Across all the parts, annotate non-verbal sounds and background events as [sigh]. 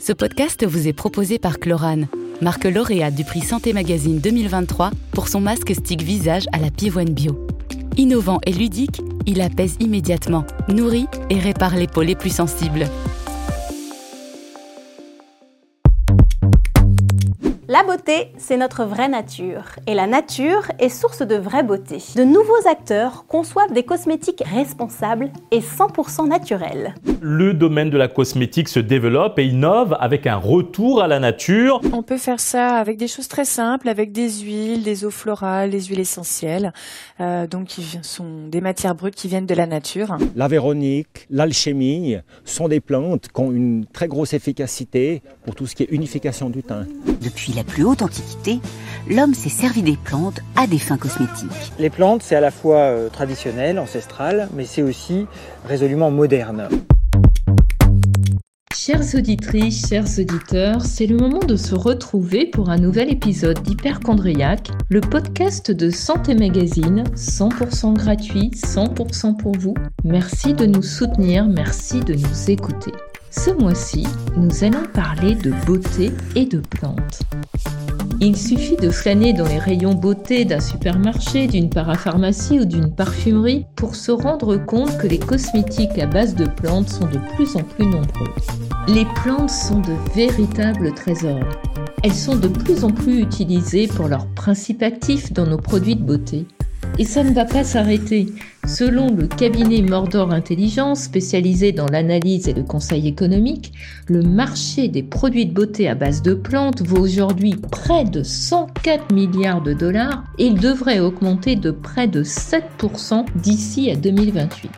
Ce podcast vous est proposé par Chlorane, marque lauréate du prix Santé Magazine 2023 pour son masque stick visage à la pivoine bio. Innovant et ludique, il apaise immédiatement, nourrit et répare les peaux les plus sensibles. Beauté, c'est notre vraie nature. Et la nature est source de vraie beauté. De nouveaux acteurs conçoivent des cosmétiques responsables et 100% naturels. Le domaine de la cosmétique se développe et innove avec un retour à la nature. On peut faire ça avec des choses très simples, avec des huiles, des eaux florales, des huiles essentielles, euh, donc qui sont des matières brutes qui viennent de la nature. La véronique, l'alchimie sont des plantes qui ont une très grosse efficacité pour tout ce qui est unification du teint. Depuis la plus haute antiquité, l'homme s'est servi des plantes à des fins cosmétiques. Les plantes, c'est à la fois euh, traditionnel, ancestral, mais c'est aussi résolument moderne. Chères auditrices, chers auditeurs, c'est le moment de se retrouver pour un nouvel épisode d'Hyperchondriac, le podcast de Santé Magazine, 100% gratuit, 100% pour vous. Merci de nous soutenir, merci de nous écouter. Ce mois-ci, nous allons parler de beauté et de plantes. Il suffit de flâner dans les rayons beauté d'un supermarché, d'une parapharmacie ou d'une parfumerie pour se rendre compte que les cosmétiques à base de plantes sont de plus en plus nombreux. Les plantes sont de véritables trésors. Elles sont de plus en plus utilisées pour leurs principes actifs dans nos produits de beauté. Et ça ne va pas s'arrêter. Selon le cabinet Mordor Intelligence, spécialisé dans l'analyse et le conseil économique, le marché des produits de beauté à base de plantes vaut aujourd'hui près de 104 milliards de dollars et il devrait augmenter de près de 7% d'ici à 2028.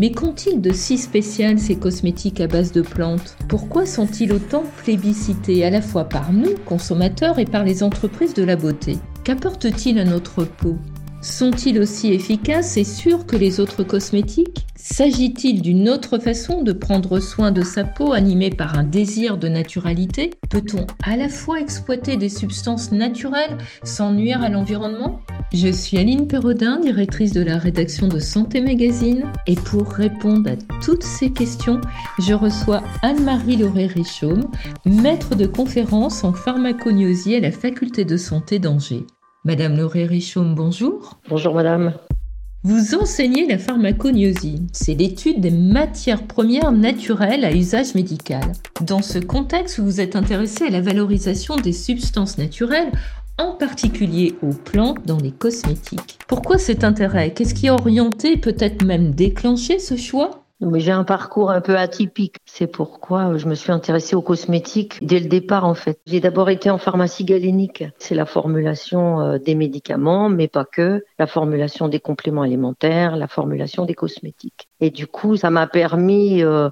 Mais qu'ont-ils de si spécial ces cosmétiques à base de plantes? Pourquoi sont-ils autant plébiscités à la fois par nous, consommateurs, et par les entreprises de la beauté? Qu'apportent-ils à notre peau? Sont-ils aussi efficaces et sûrs que les autres cosmétiques? S'agit-il d'une autre façon de prendre soin de sa peau animée par un désir de naturalité? Peut-on à la fois exploiter des substances naturelles sans nuire à l'environnement? Je suis Aline Perrodin, directrice de la rédaction de Santé Magazine, et pour répondre à toutes ces questions, je reçois Anne-Marie Lauré-Richaume, maître de conférence en pharmacognosie à la faculté de santé d'Angers. Madame Lauré Richaume, bonjour. Bonjour madame. Vous enseignez la pharmacognosie, c'est l'étude des matières premières naturelles à usage médical. Dans ce contexte, vous êtes intéressé à la valorisation des substances naturelles, en particulier aux plantes dans les cosmétiques. Pourquoi cet intérêt? Qu'est-ce qui a orienté, peut-être même déclenché ce choix? Mais j'ai un parcours un peu atypique. C'est pourquoi je me suis intéressée aux cosmétiques dès le départ, en fait. J'ai d'abord été en pharmacie galénique. C'est la formulation euh, des médicaments, mais pas que. La formulation des compléments alimentaires, la formulation des cosmétiques. Et du coup, ça m'a permis euh,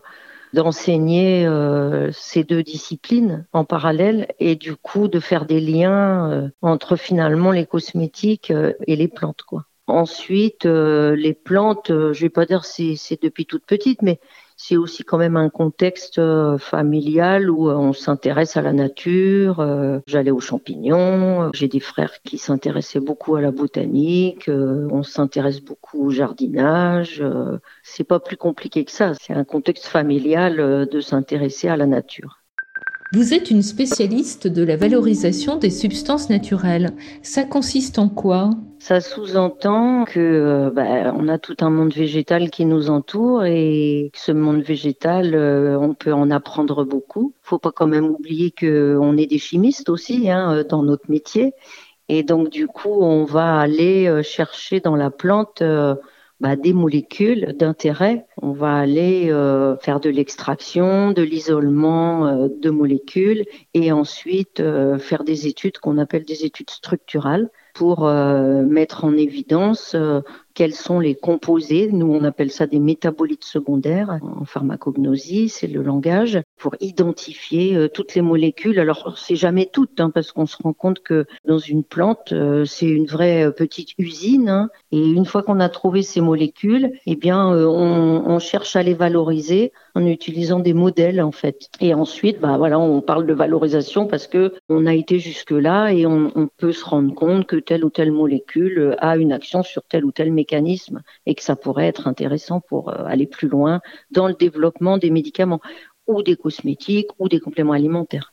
d'enseigner euh, ces deux disciplines en parallèle et du coup de faire des liens entre finalement les cosmétiques et les plantes, quoi. Ensuite, euh, les plantes, euh, je vais pas dire c'est depuis toute petite, mais c'est aussi quand même un contexte euh, familial où on s'intéresse à la nature. J'allais aux champignons. J'ai des frères qui s'intéressaient beaucoup à la botanique. on s'intéresse beaucoup au jardinage. c'est pas plus compliqué que ça. C'est un contexte familial de s'intéresser à la nature. Vous êtes une spécialiste de la valorisation des substances naturelles. Ça consiste en quoi? Ça sous-entend que euh, bah, on a tout un monde végétal qui nous entoure et ce monde végétal, euh, on peut en apprendre beaucoup. Faut pas quand même oublier que on est des chimistes aussi hein, euh, dans notre métier. Et donc du coup, on va aller chercher dans la plante bah, des molécules d'intérêt. On va aller faire de l'extraction, de l'isolement de molécules et ensuite faire des études qu'on appelle des études structurales pour mettre en évidence quels sont les composés. Nous, on appelle ça des métabolites secondaires en pharmacognosie, c'est le langage, pour identifier euh, toutes les molécules. Alors, c'est jamais toutes, hein, parce qu'on se rend compte que dans une plante, euh, c'est une vraie euh, petite usine. Hein, et une fois qu'on a trouvé ces molécules, eh bien, on, cherche à les valoriser en utilisant des modèles en fait. Et ensuite, bah voilà, on parle de valorisation parce que on a été jusque là et on, on peut se rendre compte que telle ou telle molécule a une action sur tel ou tel mécanisme et que ça pourrait être intéressant pour euh, aller plus loin dans le développement des médicaments. ou des cosmétiques ou des compléments alimentaires.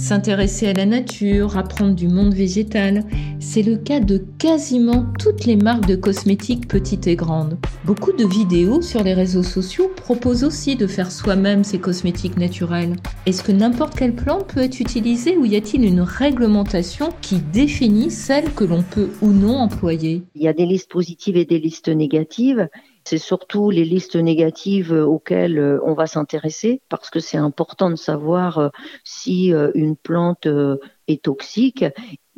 S'intéresser à la nature, apprendre du monde végétal, c'est le cas de quasiment toutes les marques de cosmétiques petites et grandes. Beaucoup de vidéos sur les réseaux sociaux proposent aussi de faire soi-même ces cosmétiques naturels. Est-ce que n'importe quelle plante peut être utilisée ou y a-t-il une réglementation qui définit celle que l'on peut ou non employer? Il y a des listes positives et des listes négatives. C'est surtout les listes négatives auxquelles euh, on va s'intéresser parce que c'est important de savoir euh, si euh, une plante est toxique.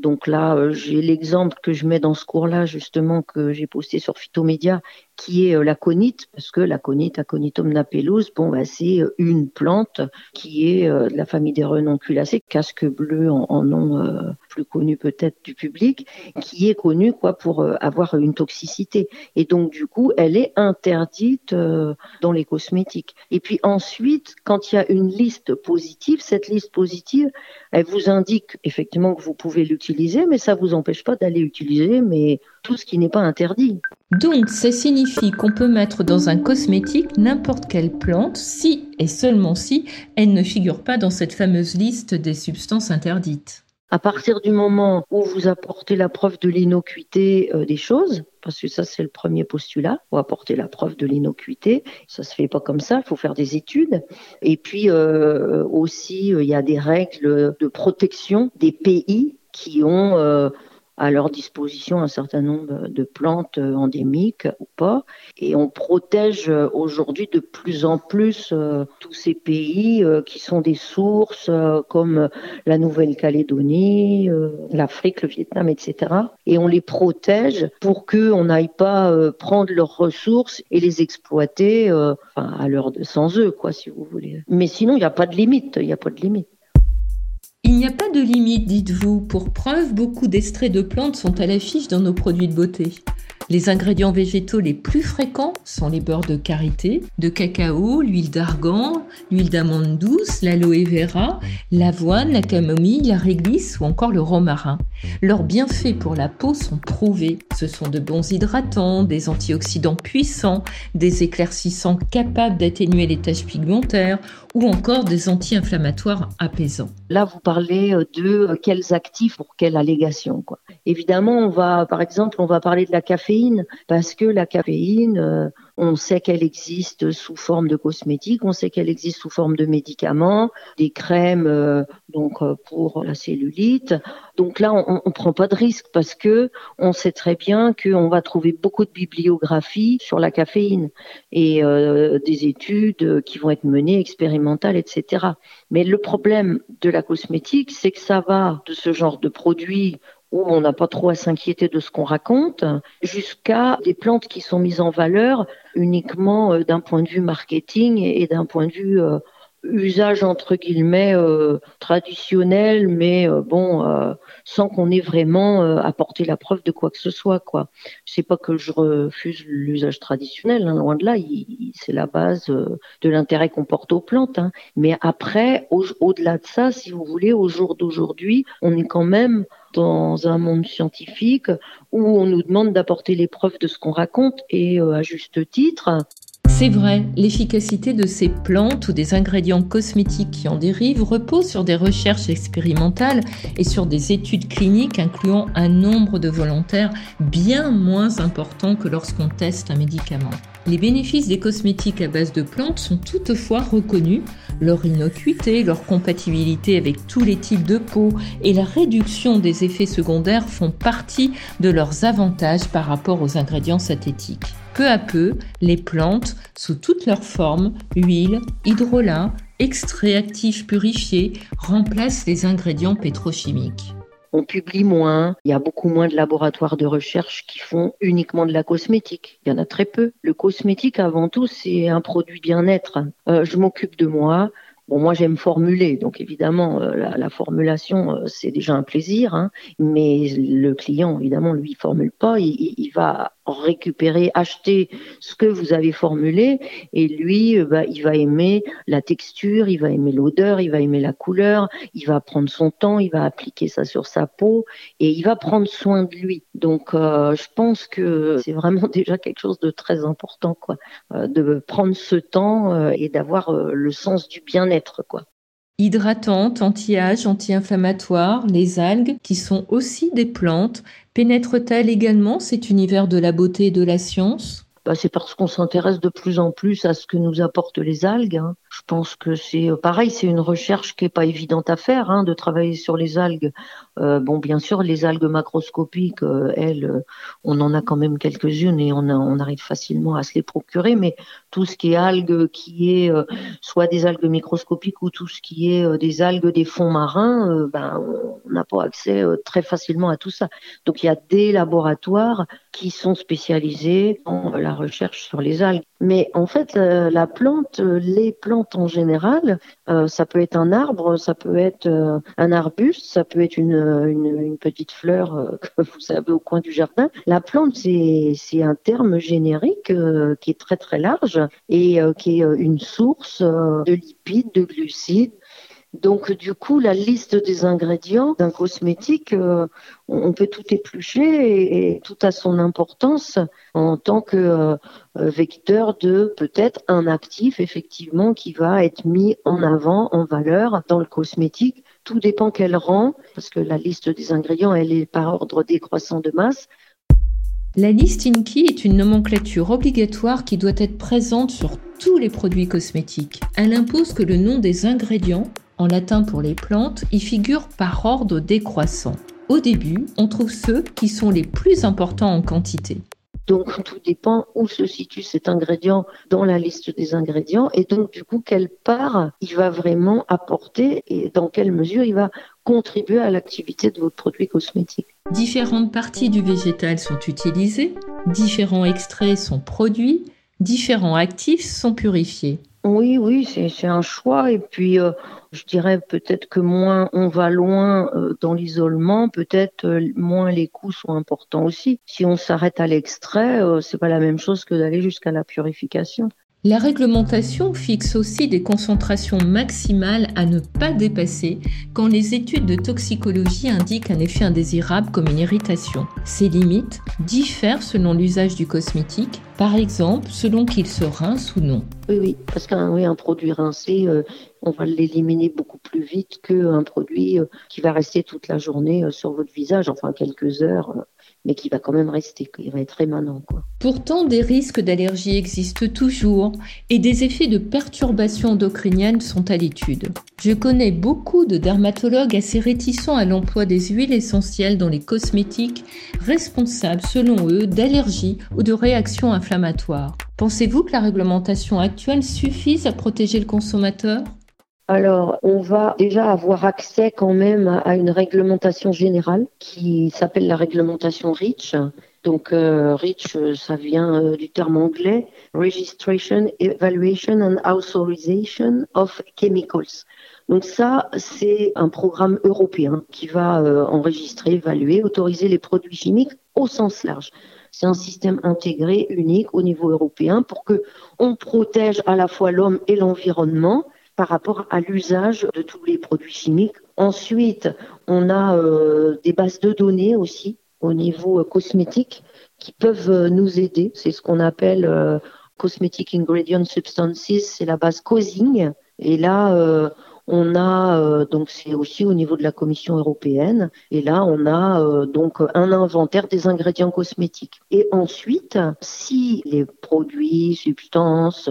Donc là, euh, j'ai l'exemple que je mets dans ce cours-là, justement, que j'ai posté sur Phytomédia, qui est euh, la conite, parce que la conite, Aconitum napellus, bon, bah, c'est euh, une plante qui est de la famille des renonculacées, casque bleu en, nom plus connu peut-être du public, qui est connue quoi pour avoir une toxicité. Et donc du coup, elle est interdite dans les cosmétiques. Et puis ensuite, quand il y a une liste positive, cette liste positive, elle vous indique effectivement que vous pouvez l'utiliser, mais ça ne vous empêche pas d'aller utiliser mais tout ce qui n'est pas interdit. Donc, ça qu'on peut mettre dans un cosmétique n'importe quelle plante si et seulement si elle ne figure pas dans cette fameuse liste des substances interdites. À partir du moment où vous apportez la preuve de l'innocuité euh, des choses, parce que ça c'est le premier postulat, faut apporter la preuve de l'innocuité. Ça se fait pas comme ça, il faut faire des études. Et puis euh, aussi, euh, il y a des règles de protection des pays qui ont à leur disposition un certain nombre de plantes euh, endémiques ou pas. Et on protège euh, aujourd'hui de plus en plus euh, tous ces pays qui sont des sources comme la Nouvelle-Calédonie, l'Afrique, le Vietnam, etc. Et on les protège pour qu'on n'aille pas prendre leurs ressources et les exploiter à l'heure de sans eux, quoi, si vous voulez. Mais sinon, il n'y a pas de limite. Il n'y a pas de limite. Il n'y a pas de limite, dites-vous. Pour preuve, beaucoup d'extraits de plantes sont à l'affiche dans nos produits de beauté. Les ingrédients végétaux les plus fréquents sont les beurres de karité, de cacao, l'huile d'argan, l'huile d'amande douce, l'aloe vera, l'avoine, la camomille, la réglisse ou encore le romarin. Leurs bienfaits pour la peau sont prouvés. Ce sont de bons hydratants, des antioxydants puissants, des éclaircissants capables d'atténuer les taches pigmentaires ou encore des anti-inflammatoires apaisants. Là, vous parlez euh, de euh, quels actifs pour quelle allégation. Quoi. Évidemment, on va, par exemple, on va parler de la caféine parce que la caféine, euh, on sait qu'elle existe sous forme de cosmétiques, on sait qu'elle existe sous forme de médicaments, des crèmes euh, donc euh, pour la cellulite. Donc là, on, ne prend pas de risque parce que on sait très bien qu'on va trouver beaucoup de bibliographie sur la caféine et euh, des études qui vont être menées expérimentales, etc. Mais le problème de la cosmétique, c'est que ça va de ce genre de produits où on n'a pas trop à s'inquiéter de ce qu'on raconte, jusqu'à des plantes qui sont mises en valeur uniquement euh, d'un point de vue marketing et d'un point de vue euh, usage entre guillemets euh, traditionnel, mais bon, sans qu'on ait vraiment apporté la preuve de quoi que ce soit. Quoi. Je sais pas que je refuse l'usage traditionnel, hein, loin de là, c'est la base de l'intérêt qu'on porte aux plantes. Hein. Mais après, au-delà de ça, si vous voulez, au jour d'aujourd'hui, on est quand même dans un monde scientifique où on nous demande d'apporter les preuves de ce qu'on raconte et euh, à juste titre. C'est vrai, l'efficacité de ces plantes ou des ingrédients cosmétiques qui en dérivent repose sur des recherches expérimentales et sur des études cliniques incluant un nombre de volontaires bien moins important que lorsqu'on teste un médicament. Les bénéfices des cosmétiques à base de plantes sont toutefois reconnus. Leur innocuité, leur compatibilité avec tous les types de peau et la réduction des effets secondaires font partie de leurs avantages par rapport aux ingrédients synthétiques. Peu à peu, les plantes, sous toutes leurs formes, huile, hydrolat, extraits actifs purifiés, remplacent les ingrédients pétrochimiques on publie moins, il y a beaucoup moins de laboratoires de recherche qui font uniquement de la cosmétique. Il y en a très peu. Le cosmétique, avant tout, c'est un produit bien-être. Euh, je m'occupe de moi. Bon, moi j'aime formuler, donc évidemment euh, la, formulation euh, c'est déjà un plaisir, hein. mais le client évidemment lui il formule pas, il, va récupérer, acheter ce que vous avez formulé et lui, euh, bah, il va aimer la texture, il va aimer l'odeur, il va aimer la couleur, il va prendre son temps, il va appliquer ça sur sa peau et il va prendre soin de lui. Donc, euh, je pense que c'est vraiment [laughs] déjà quelque chose de très important, quoi, euh, de prendre ce temps et d'avoir le sens du bien-être, quoi. Hydratantes, anti-âge, anti-inflammatoires, les algues, qui sont aussi des plantes, pénètrent-elles également cet univers de la beauté et de la science? Bah, c'est parce qu'on s'intéresse de plus en plus à ce que nous apportent les algues. Hein. Je pense que c'est euh, pareil, c'est une recherche qui est pas évidente à faire, hein, de travailler sur les algues. Euh, bon, bien sûr, les algues macroscopiques, euh, elles, on en a quand même quelques-unes et on, on, arrive facilement à se les procurer. Mais tout ce qui est algues, qui est soit des algues microscopiques ou tout ce qui est des algues des fonds marins, ben, on n'a pas accès très facilement à tout ça. Donc, il y a des laboratoires qui sont spécialisés dans la recherche sur les algues. Mais en fait, euh, la plante, euh, les plantes en général, euh, ça peut être un arbre, ça peut être un arbuste, ça peut être une, une, petite fleur [laughs] que vous avez au coin du jardin. La plante, c'est un terme générique qui est très très large et qui est une source de lipides, de glucides, donc du coup, la liste des ingrédients d'un cosmétique, euh, on peut tout éplucher et, tout a son importance en tant que euh, vecteur de peut-être un actif effectivement qui va être mis en avant, en valeur dans le cosmétique. Tout dépend quel rang, parce que la liste des ingrédients, elle est par ordre décroissant de masse. La liste INKI est une nomenclature obligatoire qui doit être présente sur tous les produits cosmétiques. Elle impose que le nom des ingrédients en latin pour les plantes, y figurent par ordre décroissant. Au début, on trouve ceux qui sont les plus importants en quantité. Donc tout dépend où se situe cet ingrédient dans la liste des ingrédients et donc du coup quelle part il va vraiment apporter et dans quelle mesure il va contribuer à l'activité de votre produit cosmétique. Différentes parties du végétal sont utilisées, différents extraits sont produits, différents actifs sont purifiés. Oui, oui, c'est un choix. Et puis, euh, je dirais peut-être que moins on va loin euh, dans l'isolement, peut-être euh, moins les coûts sont importants aussi. Si on s'arrête à l'extrait, c'est pas la même chose que d'aller jusqu'à la purification. La réglementation fixe aussi des concentrations maximales à ne pas dépasser quand les études de toxicologie indiquent un effet indésirable comme une irritation. Ces limites diffèrent selon l'usage du cosmétique, par exemple selon qu'il se rince ou non. Oui, oui, parce qu'un produit rincé, euh, on va l'éliminer beaucoup plus vite qu'un produit euh, qui va rester toute la journée euh, sur votre visage, enfin quelques heures mais qui va quand même rester, il va être rémanent. Quoi. Pourtant, des risques d'allergie existent toujours et des effets de perturbation endocrinienne sont à l'étude. Je connais beaucoup de dermatologues assez réticents à l'emploi des huiles essentielles dans les cosmétiques, responsables selon eux d'allergies ou de réactions inflammatoires. Pensez-vous que la réglementation actuelle suffise à protéger le consommateur? Alors, on va déjà avoir accès quand même à une réglementation générale qui s'appelle la réglementation REACH. Donc, euh, REACH, ça vient euh, du terme anglais Registration, Evaluation and Authorization of Chemicals. Donc ça, c'est un programme européen qui va euh, enregistrer, évaluer, autoriser les produits chimiques au sens large. C'est un système intégré, unique au niveau européen pour que on protège à la fois l'homme et l'environnement par rapport à l'usage de tous les produits chimiques. Ensuite, on a euh, des bases de données aussi au niveau euh, cosmétique qui peuvent euh, nous aider. C'est ce qu'on appelle Cosmetic Ingredient Substances, c'est la base COSING. Et là, on a donc c'est aussi au niveau de la Commission européenne et là on a donc un inventaire des ingrédients cosmétiques. Et ensuite, si les produits, substances,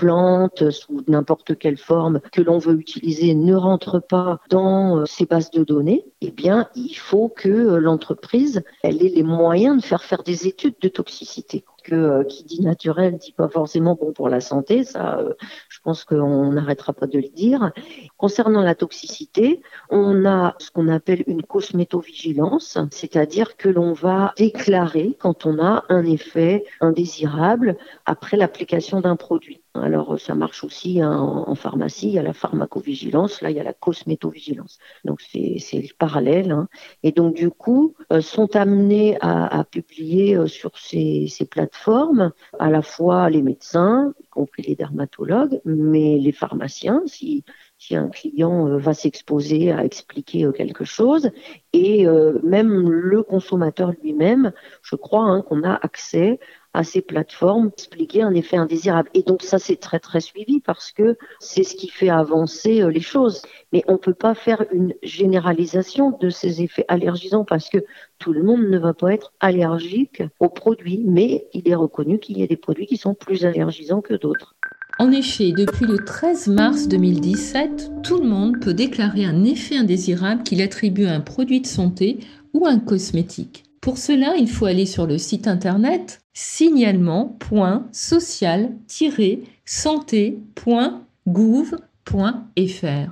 plantes sous n'importe quelle forme que l'on veut utiliser ne rentrent pas dans ces bases de données, eh bien il faut que l'entreprise elle ait les moyens de faire faire des études de toxicité que qui dit naturel dit pas forcément bon pour la santé. Ça, je pense qu'on n'arrêtera pas de le dire. Concernant la toxicité, on a ce qu'on appelle une cosmétovigilance, c'est-à-dire que l'on va déclarer quand on a un effet indésirable après l'application d'un produit. Alors, ça marche aussi hein, en, pharmacie, il y a la pharmacovigilance, là, il y a la cosmétovigilance. Donc, c'est le parallèle. Hein. Et donc, du coup, euh, sont amenés à, publier euh, sur ces, ces, plateformes à la fois les médecins, y compris les dermatologues, mais les pharmaciens, si si un client euh, va s'exposer à expliquer euh, quelque chose, et euh, même le consommateur lui-même, je crois hein, qu'on a accès à ces plateformes expliquer un effet indésirable. Et donc ça, c'est très très suivi parce que c'est ce qui fait avancer les choses. Mais on ne peut pas faire une généralisation de ces effets allergisants parce que tout le monde ne va pas être allergique aux produits, mais il est reconnu qu'il y a des produits qui sont plus allergisants que d'autres. En effet, depuis le 13 mars 2017, tout le monde peut déclarer un effet indésirable qu'il attribue à un produit de santé ou un cosmétique. Pour cela, il faut aller sur le site internet signalement.social-santé.gouv.fr.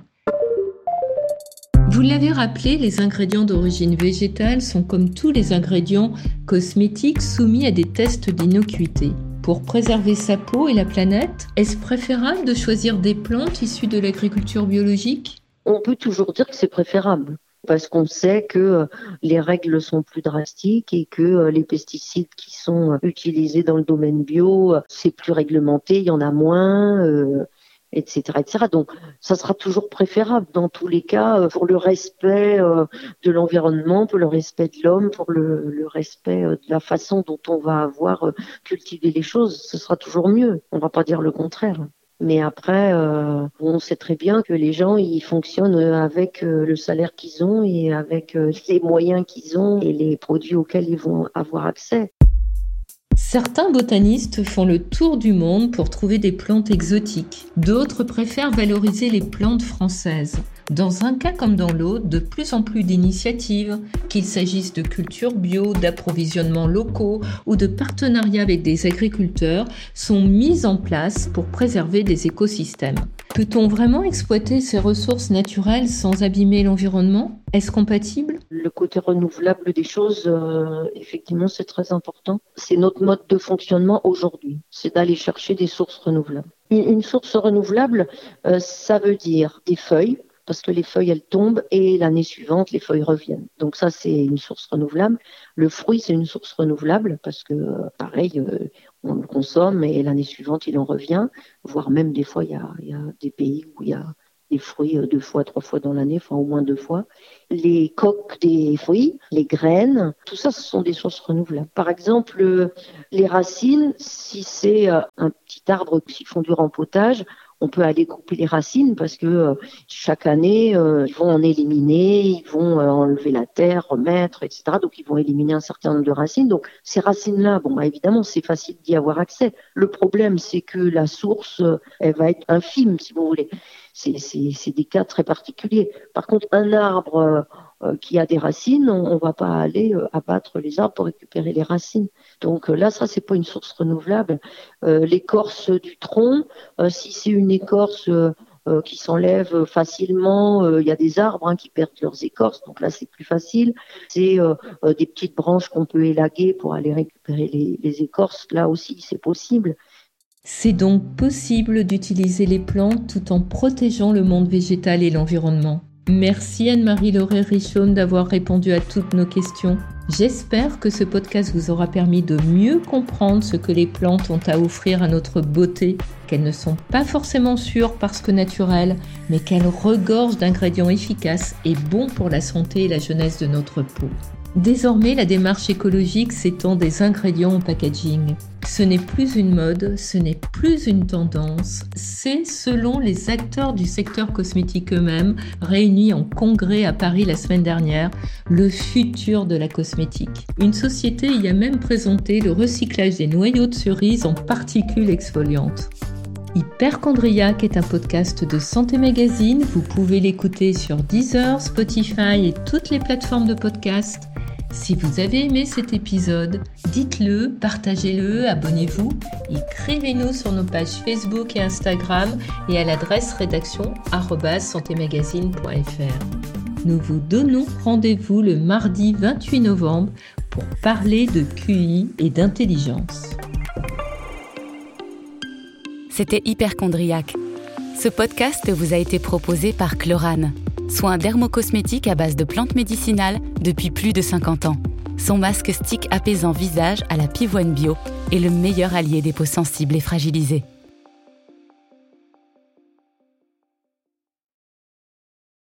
Vous l'avez rappelé, les ingrédients d'origine végétale sont comme tous les ingrédients cosmétiques soumis à des tests d'innocuité. Pour préserver sa peau et la planète, est-ce préférable de choisir des plantes issues de l'agriculture biologique? On peut toujours dire que c'est préférable parce qu'on sait que euh, les règles sont plus drastiques et que euh, les pesticides qui sont euh, utilisés dans le domaine bio, c'est plus réglementé, il y en a moins etc., etc. Donc, ça sera toujours préférable dans tous les cas pour le respect de l'environnement, pour le respect de l'homme, pour le, respect euh, de la façon dont on va avoir cultivé les choses. Ce sera toujours mieux. On va pas dire le contraire. Mais après, on sait très bien que les gens, ils fonctionnent avec le salaire qu'ils ont et avec [laughs] les moyens qu'ils ont et les produits auxquels ils vont avoir accès. Certains botanistes font le tour du monde pour trouver des plantes exotiques. D'autres préfèrent valoriser les plantes françaises. Dans un cas comme dans l'autre, de plus en plus d'initiatives, qu'il s'agisse de culture bio, d'approvisionnements locaux ou de partenariats avec des agriculteurs, sont mises en place pour préserver des écosystèmes. Peut-on vraiment exploiter ces ressources naturelles sans abîmer l'environnement? Est-ce compatible? Le côté renouvelable des choses, euh, effectivement, c'est très important. C'est notre mode de fonctionnement aujourd'hui, c'est d'aller chercher des sources renouvelables. Une source renouvelable, euh, ça veut dire des feuilles, parce que les feuilles, elles tombent et l'année suivante, les feuilles reviennent. Donc ça, c'est une source renouvelable. Le fruit, c'est une source renouvelable parce que, pareil, euh, on le consomme et l'année suivante, il en revient. Voire même des fois, il y a, des pays où il y a des fruits euh, deux fois, trois fois dans l'année, enfin au moins deux fois. Les coques des fruits, les graines, tout ça, ce sont des sources renouvelables. Par exemple, euh, les racines, si c'est un petit arbre qui font du rempotage, on peut aller couper les racines parce que euh, chaque année, euh, ils vont en éliminer, ils vont euh, enlever la terre, remettre, etc. Donc, ils vont éliminer un certain nombre de racines. Donc, ces racines-là, bon, bah, évidemment, c'est facile d'y avoir accès. Le problème, c'est que la source, elle va être infime, si vous voulez. C'est des cas très particuliers. Par contre, un arbre euh, qui a des racines, on ne va pas aller euh, abattre les arbres pour récupérer les racines. Donc euh, là, ça, c'est pas une source renouvelable. L'écorce du tronc, si c'est une écorce qui s'enlève facilement. Il y a des arbres hein, qui perdent leurs écorces, donc là c'est plus facile. C'est des petites branches qu'on peut élaguer pour aller récupérer les écorces. Là aussi c'est possible. C'est donc possible d'utiliser les plantes tout en protégeant le monde végétal et l'environnement. Merci Anne-Marie Lauré Richaume d'avoir répondu à toutes nos questions. J'espère que ce podcast vous aura permis de mieux comprendre ce que les plantes ont à offrir à notre beauté, qu'elles ne sont pas forcément sûres parce que naturelles, mais qu'elles regorgent d'ingrédients efficaces et bons pour la santé et la jeunesse de notre peau. Désormais, la démarche écologique s'étend des ingrédients au packaging. Ce n'est plus une mode, ce n'est plus une tendance, c'est, selon les acteurs du secteur cosmétique eux-mêmes, réunis en congrès à Paris la semaine dernière, le futur de la cosmétique. Une société y a même présenté le recyclage des noyaux de cerises en particules exfoliantes. Hyperchondriac est un podcast de Santé Magazine. Vous pouvez l'écouter sur Deezer, Spotify et toutes les plateformes de podcast. Si vous avez aimé cet épisode, dites-le, partagez-le, abonnez-vous, écrivez-nous sur nos pages Facebook et Instagram et à l'adresse rédaction. Nous vous donnons rendez-vous le mardi 28 novembre pour parler de QI et d'intelligence. C'était Hyperchondriac. Ce podcast vous a été proposé par Chlorane, soin dermocosmétique à base de plantes médicinales depuis plus de 50 ans. Son masque stick apaisant visage à la pivoine bio est le meilleur allié des peaux sensibles et fragilisées.